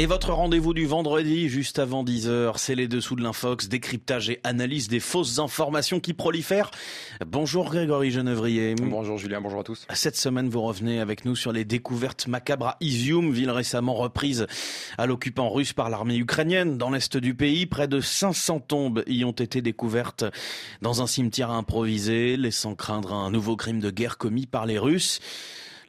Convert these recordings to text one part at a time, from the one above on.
Et votre rendez-vous du vendredi, juste avant 10h, c'est les dessous de l'infox, décryptage et analyse des fausses informations qui prolifèrent. Bonjour Grégory Genevrier. Bonjour Julien, bonjour à tous. Cette semaine, vous revenez avec nous sur les découvertes macabres à Izium, ville récemment reprise à l'occupant russe par l'armée ukrainienne. Dans l'est du pays, près de 500 tombes y ont été découvertes dans un cimetière improvisé, laissant craindre un nouveau crime de guerre commis par les Russes.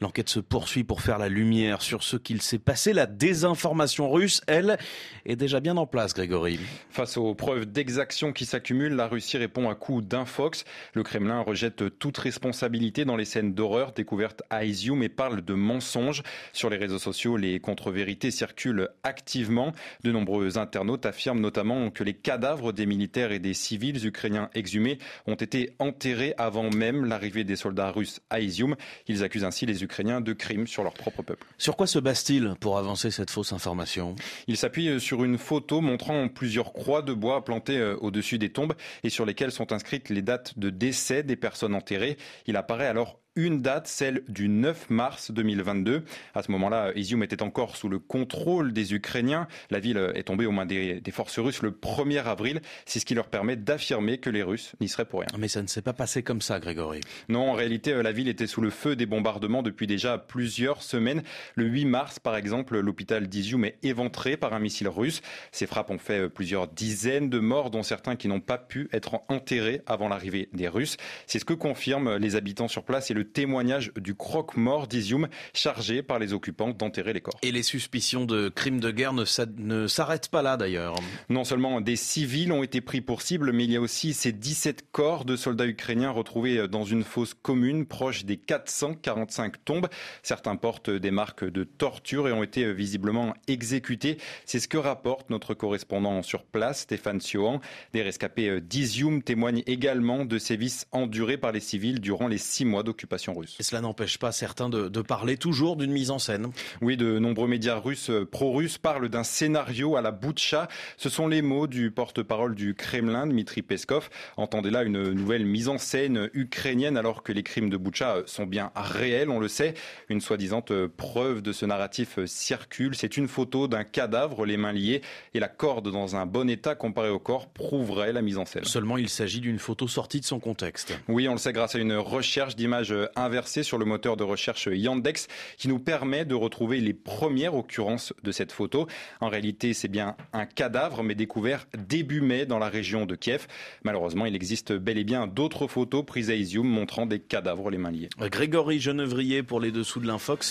L'enquête se poursuit pour faire la lumière sur ce qu'il s'est passé. La désinformation russe, elle, est déjà bien en place, Grégory. Face aux preuves d'exaction qui s'accumulent, la Russie répond à coup d'infox. Le Kremlin rejette toute responsabilité dans les scènes d'horreur découvertes à Izium et parle de mensonges. Sur les réseaux sociaux, les contre-vérités circulent activement. De nombreux internautes affirment notamment que les cadavres des militaires et des civils ukrainiens exhumés ont été enterrés avant même l'arrivée des soldats russes à Izium. Ils accusent ainsi les Ukrainiens de crimes sur leur propre peuple. Sur quoi se base-t-il pour avancer cette fausse information? Il s'appuie sur une photo montrant plusieurs croix de bois plantées euh, au-dessus des tombes et sur lesquelles sont inscrites les dates de décès des personnes enterrées. Il apparaît alors une date, celle du 9 mars 2022. À ce moment-là, Izium était encore sous le contrôle des Ukrainiens. La ville est tombée aux mains des, forces russes le 1er avril. C'est ce qui leur permet d'affirmer que les Russes n'y seraient pour rien. Mais ça ne s'est pas passé comme ça, Grégory. Non, en réalité, la ville était sous le feu des bombardements depuis déjà plusieurs semaines. Le 8 mars, par exemple, l'hôpital d'Izium est éventré par un missile russe. Ces frappes ont fait plusieurs dizaines de morts, dont certains qui n'ont pas pu être enterrés avant l'arrivée des Russes. C'est ce que confirment les habitants sur place et le témoignage du croque-mort d'Izium chargé par les occupants d'enterrer les corps. Et les suspicions de crimes de guerre ne s'arrêtent pas là d'ailleurs. Non seulement des civils ont été pris pour cible, mais il y a aussi ces 17 corps de soldats ukrainiens retrouvés dans une fosse commune proche des 445 tombes. Certains portent des marques de torture et ont été visiblement exécutés. C'est ce que rapporte notre correspondant sur place, Stéphane Siohan. Des rescapés d'Izium témoignent également de sévices endurés par les civils durant les six mois d'occupation russe. Et cela n'empêche pas certains de, de parler toujours d'une mise en scène. Oui, de nombreux médias russes euh, pro-russes parlent d'un scénario à la Boutcha. Ce sont les mots du porte-parole du Kremlin, Dmitri Peskov. Entendez là une nouvelle mise en scène ukrainienne alors que les crimes de Boutcha euh, sont bien réels, on le sait. Une soi-disant euh, preuve de ce narratif circule. C'est une photo d'un cadavre, les mains liées, et la corde dans un bon état comparé au corps prouverait la mise en scène. Seulement, il s'agit d'une photo sortie de son contexte. Oui, on le sait grâce à une recherche d'images inversé sur le moteur de recherche Yandex qui nous permet de retrouver les premières occurrences de cette photo. En réalité, c'est bien un cadavre, mais découvert début mai dans la région de Kiev. Malheureusement, il existe bel et bien d'autres photos prises à Izium montrant des cadavres les mains liées. Grégory Genevrier pour les dessous de l'Infox.